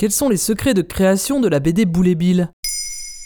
Quels sont les secrets de création de la BD Boule Bill?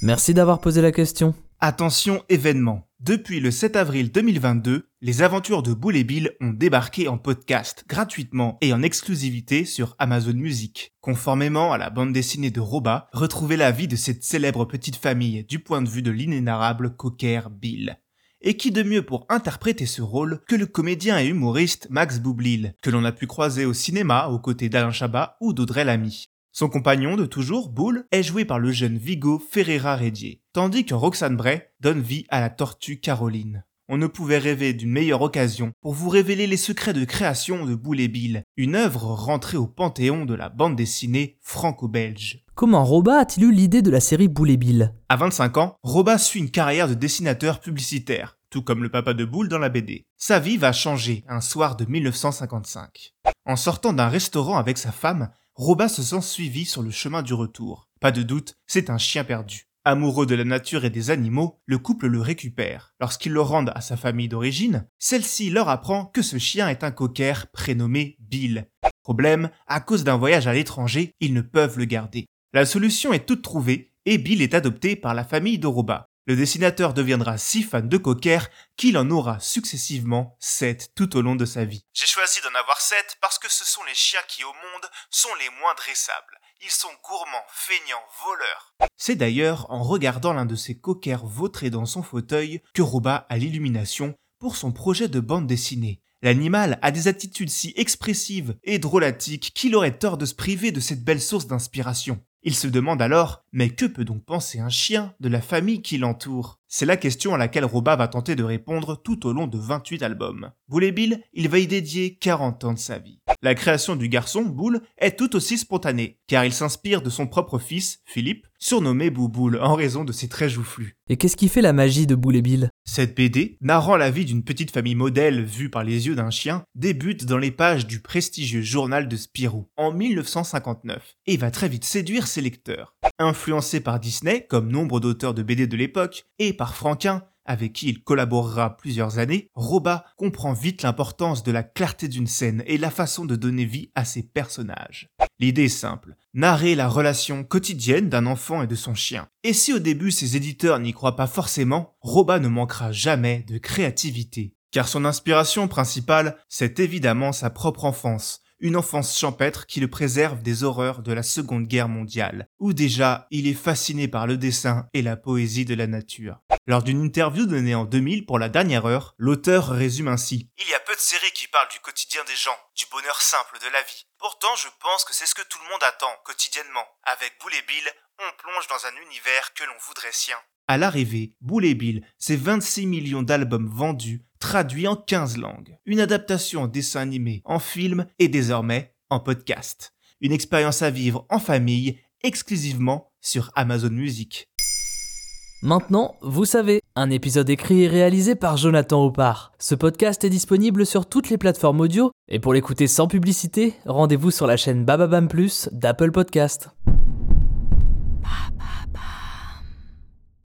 Merci d'avoir posé la question. Attention événement. Depuis le 7 avril 2022, les aventures de Boule et Bill ont débarqué en podcast gratuitement et en exclusivité sur Amazon Music. Conformément à la bande dessinée de Roba, retrouvez la vie de cette célèbre petite famille du point de vue de l'inénarrable cocker Bill. Et qui de mieux pour interpréter ce rôle que le comédien et humoriste Max Boublil, que l'on a pu croiser au cinéma aux côtés d'Alain Chabat ou d'Audrey Lamy? Son compagnon de toujours, Boule, est joué par le jeune Vigo Ferreira Redier, tandis que Roxane Bray donne vie à la tortue Caroline. On ne pouvait rêver d'une meilleure occasion pour vous révéler les secrets de création de Boule et Bill, une œuvre rentrée au panthéon de la bande dessinée franco-belge. Comment Roba a-t-il eu l'idée de la série Boule et Bill? À 25 ans, Roba suit une carrière de dessinateur publicitaire, tout comme le papa de Boule dans la BD. Sa vie va changer un soir de 1955. En sortant d'un restaurant avec sa femme, Roba se sent suivi sur le chemin du retour. Pas de doute, c'est un chien perdu. Amoureux de la nature et des animaux, le couple le récupère. Lorsqu'ils le rendent à sa famille d'origine, celle-ci leur apprend que ce chien est un cocker prénommé Bill. Problème, à cause d'un voyage à l'étranger, ils ne peuvent le garder. La solution est toute trouvée et Bill est adopté par la famille de Roba. Le dessinateur deviendra si fan de cocker qu'il en aura successivement 7 tout au long de sa vie. J'ai choisi d'en avoir 7 parce que ce sont les chiens qui au monde sont les moins dressables. Ils sont gourmands, feignants, voleurs. C'est d'ailleurs en regardant l'un de ces cockers vautrer dans son fauteuil que Roba a l'illumination pour son projet de bande dessinée. L'animal a des attitudes si expressives et drôlatiques qu'il aurait tort de se priver de cette belle source d'inspiration. Il se demande alors, mais que peut donc penser un chien de la famille qui l'entoure? C'est la question à laquelle Roba va tenter de répondre tout au long de 28 albums. Boule et Bill, il va y dédier 40 ans de sa vie. La création du garçon, Boule, est tout aussi spontanée, car il s'inspire de son propre fils, Philippe, surnommé Bouboule en raison de ses traits joufflus. Et qu'est-ce qui fait la magie de Boule et Bill? Cette BD, narrant la vie d'une petite famille modèle vue par les yeux d'un chien, débute dans les pages du prestigieux journal de Spirou en 1959 et va très vite séduire ses lecteurs. Influencé par Disney, comme nombre d'auteurs de BD de l'époque, et par Franquin, avec qui il collaborera plusieurs années, Roba comprend vite l'importance de la clarté d'une scène et la façon de donner vie à ses personnages. L'idée est simple, narrer la relation quotidienne d'un enfant et de son chien. Et si au début ses éditeurs n'y croient pas forcément, Roba ne manquera jamais de créativité. Car son inspiration principale, c'est évidemment sa propre enfance, une enfance champêtre qui le préserve des horreurs de la Seconde Guerre mondiale, où déjà il est fasciné par le dessin et la poésie de la nature. Lors d'une interview donnée en 2000 pour la dernière heure, l'auteur résume ainsi Il y a peu de séries qui parlent du quotidien des gens, du bonheur simple de la vie. Pourtant, je pense que c'est ce que tout le monde attend, quotidiennement. Avec Boule et Bill, on plonge dans un univers que l'on voudrait sien. À l'arrivée, Boule et Bill, c'est 26 millions d'albums vendus, traduits en 15 langues. Une adaptation en dessin animé, en film et désormais en podcast. Une expérience à vivre en famille, exclusivement sur Amazon Music. Maintenant, vous savez, un épisode écrit et réalisé par Jonathan Oppard. Ce podcast est disponible sur toutes les plateformes audio, et pour l'écouter sans publicité, rendez-vous sur la chaîne Bababam Plus d'Apple Podcast.